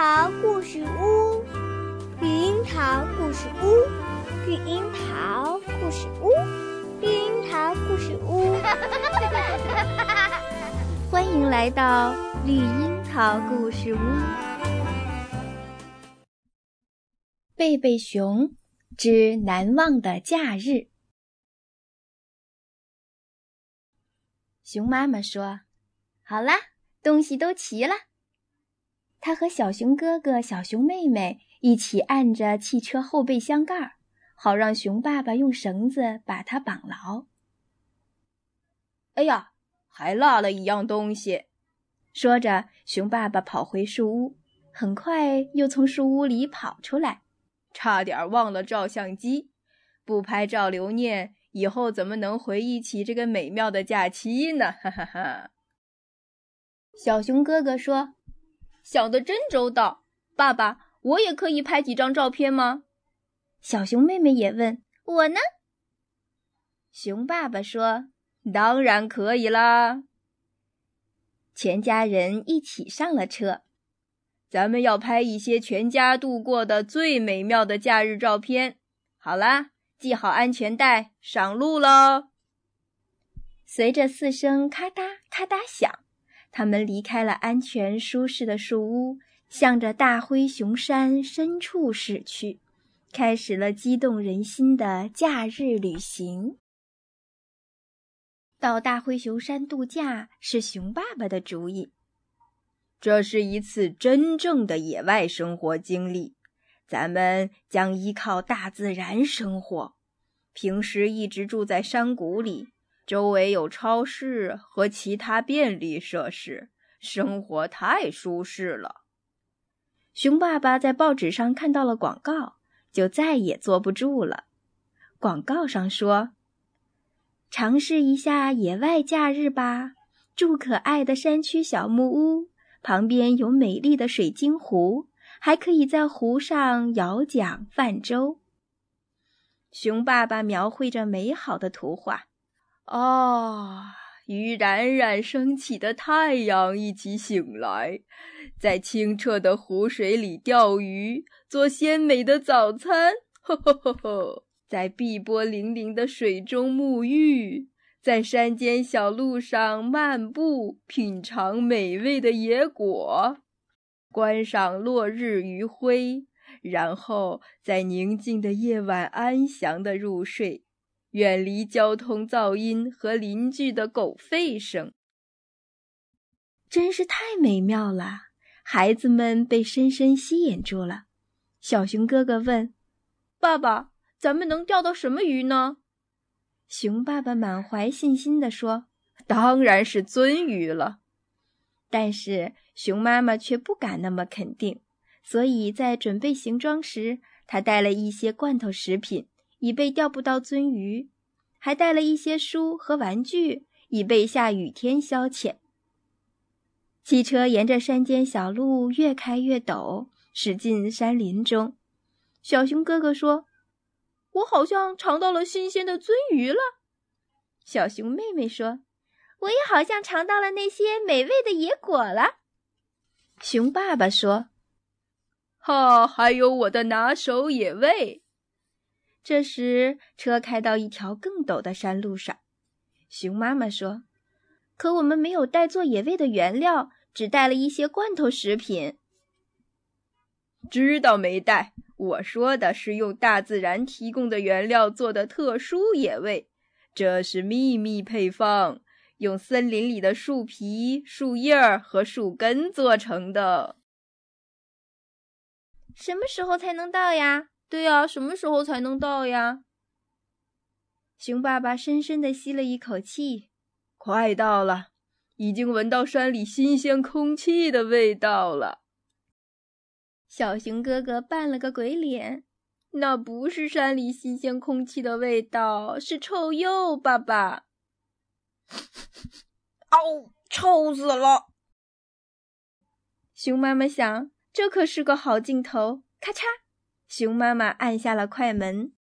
桃故事屋，绿樱桃故事屋，绿樱桃故事屋，绿樱桃故事屋。欢迎来到绿樱桃故事屋。贝贝熊之难忘的假日。熊妈妈说：“好啦，东西都齐了。”他和小熊哥哥、小熊妹妹一起按着汽车后备箱盖儿，好让熊爸爸用绳子把它绑牢。哎呀，还落了一样东西！说着，熊爸爸跑回树屋，很快又从树屋里跑出来，差点忘了照相机，不拍照留念，以后怎么能回忆起这个美妙的假期呢？哈哈哈！小熊哥哥说。想得真周到，爸爸，我也可以拍几张照片吗？小熊妹妹也问我呢。熊爸爸说：“当然可以啦。”全家人一起上了车，咱们要拍一些全家度过的最美妙的假日照片。好啦，系好安全带，上路喽！随着四声咔嗒咔嗒响。他们离开了安全舒适的树屋，向着大灰熊山深处驶去，开始了激动人心的假日旅行。到大灰熊山度假是熊爸爸的主意。这是一次真正的野外生活经历，咱们将依靠大自然生活。平时一直住在山谷里。周围有超市和其他便利设施，生活太舒适了。熊爸爸在报纸上看到了广告，就再也坐不住了。广告上说：“尝试一下野外假日吧，住可爱的山区小木屋，旁边有美丽的水晶湖，还可以在湖上摇桨泛舟。”熊爸爸描绘着美好的图画。啊，与冉冉升起的太阳一起醒来，在清澈的湖水里钓鱼，做鲜美的早餐。呵呵呵呵，在碧波粼粼的水中沐浴，在山间小路上漫步，品尝美味的野果，观赏落日余晖，然后在宁静的夜晚安详的入睡。远离交通噪音和邻居的狗吠声，真是太美妙了！孩子们被深深吸引住了。小熊哥哥问：“爸爸，咱们能钓到什么鱼呢？”熊爸爸满怀信心地说：“当然是鳟鱼了。”但是熊妈妈却不敢那么肯定，所以在准备行装时，她带了一些罐头食品。以备钓不到鳟鱼，还带了一些书和玩具，以备下雨天消遣。汽车沿着山间小路越开越陡，驶进山林中。小熊哥哥说：“我好像尝到了新鲜的鳟鱼了。”小熊妹妹说：“我也好像尝到了那些美味的野果了。”熊爸爸说：“哈，还有我的拿手野味。”这时，车开到一条更陡的山路上。熊妈妈说：“可我们没有带做野味的原料，只带了一些罐头食品。”知道没带？我说的是用大自然提供的原料做的特殊野味，这是秘密配方，用森林里的树皮、树叶和树根做成的。什么时候才能到呀？对呀，什么时候才能到呀？熊爸爸深深的吸了一口气，快到了，已经闻到山里新鲜空气的味道了。小熊哥哥扮了个鬼脸，那不是山里新鲜空气的味道，是臭鼬。爸爸，哦，臭死了！熊妈妈想，这可是个好镜头，咔嚓。熊妈妈按下了快门。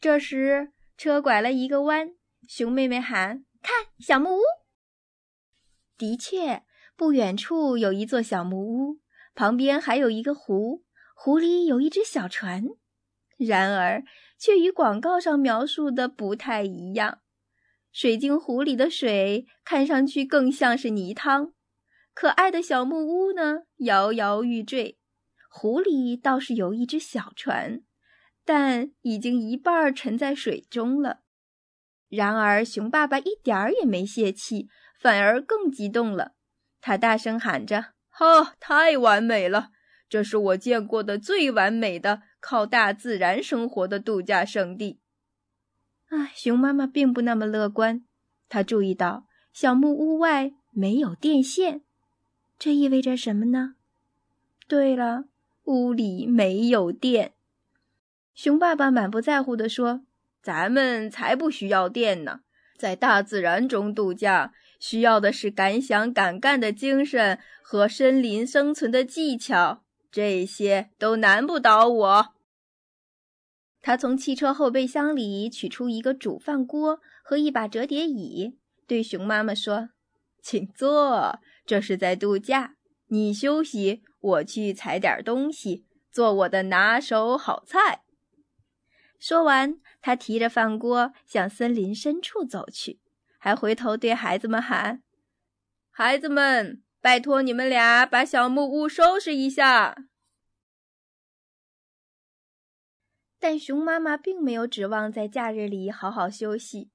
这时，车拐了一个弯，熊妹妹喊：“看，小木屋！”的确，不远处有一座小木屋，旁边还有一个湖，湖里有一只小船。然而，却与广告上描述的不太一样。水晶湖里的水看上去更像是泥汤，可爱的小木屋呢，摇摇欲坠。湖里倒是有一只小船，但已经一半沉在水中了。然而，熊爸爸一点儿也没泄气，反而更激动了。他大声喊着：“哈，太完美了！这是我见过的最完美的靠大自然生活的度假胜地。”唉，熊妈妈并不那么乐观。她注意到小木屋外没有电线，这意味着什么呢？对了，屋里没有电。熊爸爸满不在乎地说。咱们才不需要电呢，在大自然中度假，需要的是敢想敢干的精神和森林生存的技巧，这些都难不倒我。他从汽车后备箱里取出一个煮饭锅和一把折叠椅，对熊妈妈说：“请坐，这是在度假，你休息，我去采点东西，做我的拿手好菜。”说完，他提着饭锅向森林深处走去，还回头对孩子们喊：“孩子们，拜托你们俩把小木屋收拾一下。”但熊妈妈并没有指望在假日里好好休息。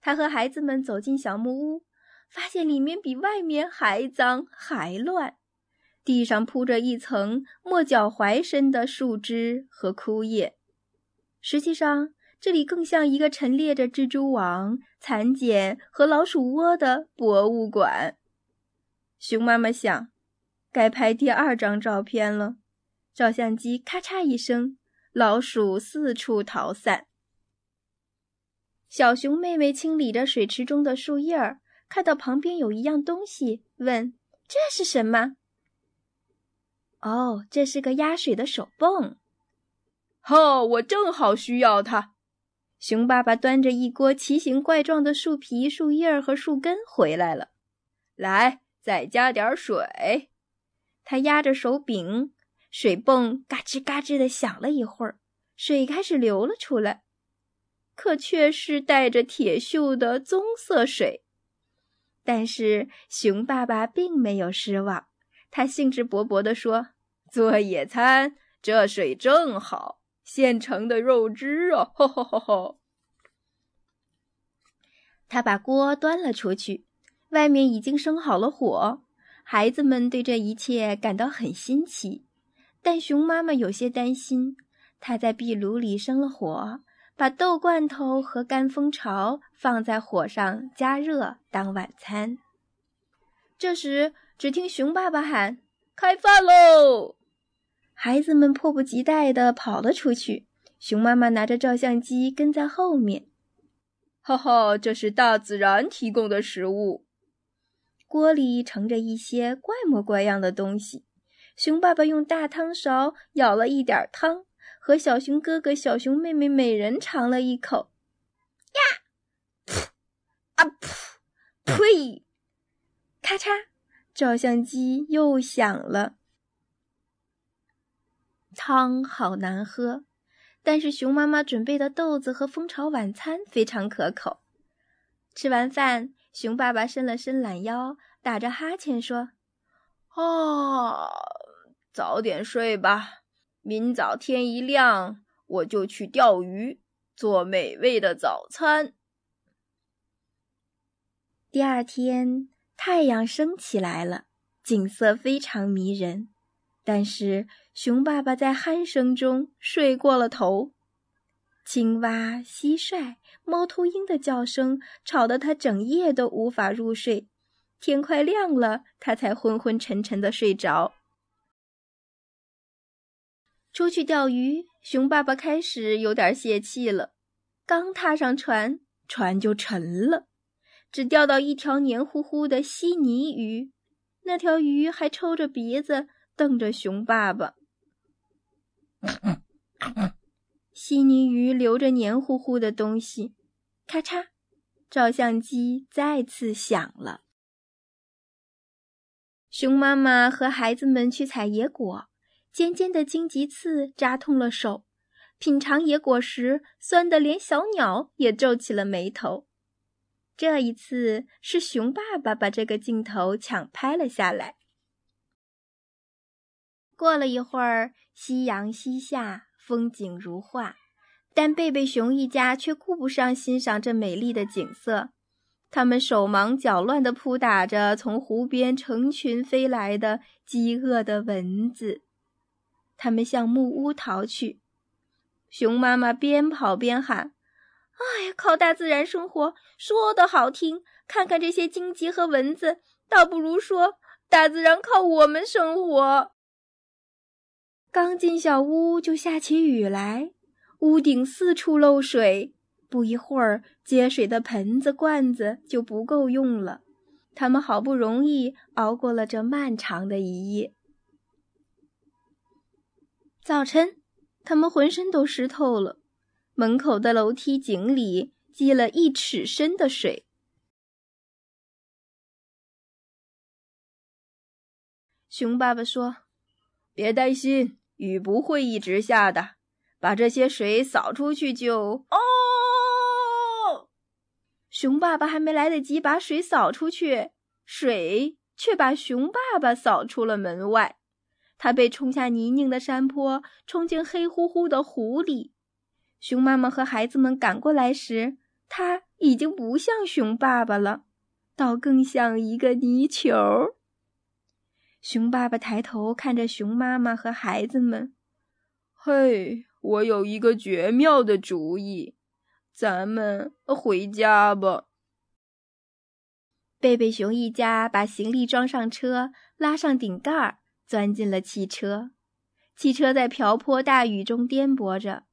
她和孩子们走进小木屋，发现里面比外面还脏还乱，地上铺着一层没脚踝深的树枝和枯叶。实际上，这里更像一个陈列着蜘蛛网、蚕茧和老鼠窝的博物馆。熊妈妈想，该拍第二张照片了。照相机咔嚓一声，老鼠四处逃散。小熊妹妹清理着水池中的树叶儿，看到旁边有一样东西，问：“这是什么？”“哦，这是个压水的手泵。”哦，我正好需要它。熊爸爸端着一锅奇形怪状的树皮、树叶和树根回来了。来，再加点水。他压着手柄，水泵嘎吱嘎吱的响了一会儿，水开始流了出来，可却是带着铁锈的棕色水。但是熊爸爸并没有失望，他兴致勃勃地说：“做野餐，这水正好。”现成的肉汁啊！吼吼吼吼！他把锅端了出去，外面已经生好了火。孩子们对这一切感到很新奇，但熊妈妈有些担心。她在壁炉里生了火，把豆罐头和干蜂巢放在火上加热当晚餐。这时，只听熊爸爸喊：“开饭喽！”孩子们迫不及待地跑了出去，熊妈妈拿着照相机跟在后面。哈哈，这是大自然提供的食物。锅里盛着一些怪模怪样的东西。熊爸爸用大汤勺舀了一点汤，和小熊哥哥、小熊妹妹每人尝了一口。呀！噗！啊噗！呸！咔嚓！照相机又响了。汤好难喝，但是熊妈妈准备的豆子和蜂巢晚餐非常可口。吃完饭，熊爸爸伸了伸懒腰，打着哈欠说：“啊，早点睡吧，明早天一亮我就去钓鱼，做美味的早餐。”第二天，太阳升起来了，景色非常迷人。但是熊爸爸在鼾声中睡过了头，青蛙、蟋蟀、猫头鹰的叫声吵得他整夜都无法入睡。天快亮了，他才昏昏沉沉的睡着。出去钓鱼，熊爸爸开始有点泄气了。刚踏上船，船就沉了，只钓到一条黏糊糊的稀泥鱼。那条鱼还抽着鼻子。瞪着熊爸爸，稀泥鱼流着黏糊糊的东西，咔嚓，照相机再次响了。熊妈妈和孩子们去采野果，尖尖的荆棘刺扎痛了手。品尝野果时，酸得连小鸟也皱起了眉头。这一次是熊爸爸把这个镜头抢拍了下来。过了一会儿，夕阳西下，风景如画，但贝贝熊一家却顾不上欣赏这美丽的景色。他们手忙脚乱地扑打着从湖边成群飞来的饥饿的蚊子，他们向木屋逃去。熊妈妈边跑边喊：“哎呀，靠大自然生活说的好听，看看这些荆棘和蚊子，倒不如说大自然靠我们生活。”刚进小屋就下起雨来，屋顶四处漏水。不一会儿，接水的盆子、罐子就不够用了。他们好不容易熬过了这漫长的一夜。早晨，他们浑身都湿透了，门口的楼梯井里积了一尺深的水。熊爸爸说：“别担心，雨不会一直下的，把这些水扫出去就……哦。”熊爸爸还没来得及把水扫出去，水却把熊爸爸扫出了门外。他被冲下泥泞的山坡，冲进黑乎乎的湖里。熊妈妈和孩子们赶过来时，他已经不像熊爸爸了，倒更像一个泥球。熊爸爸抬头看着熊妈妈和孩子们：“嘿，我有一个绝妙的主意。”咱们回家吧。贝贝熊一家把行李装上车，拉上顶盖，钻进了汽车。汽车在瓢泼大雨中颠簸着，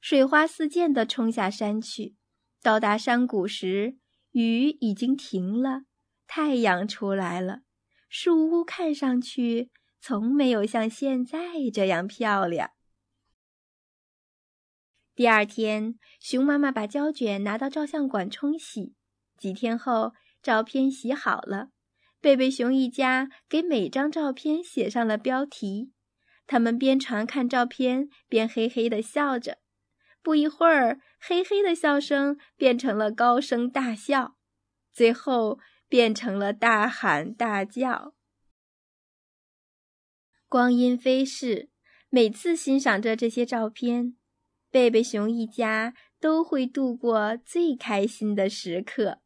水花四溅地冲下山去。到达山谷时，雨已经停了，太阳出来了。树屋看上去从没有像现在这样漂亮。第二天，熊妈妈把胶卷拿到照相馆冲洗。几天后，照片洗好了。贝贝熊一家给每张照片写上了标题。他们边传看照片，边嘿嘿地笑着。不一会儿，嘿嘿的笑声变成了高声大笑，最后变成了大喊大叫。光阴飞逝，每次欣赏着这些照片。贝贝熊一家都会度过最开心的时刻。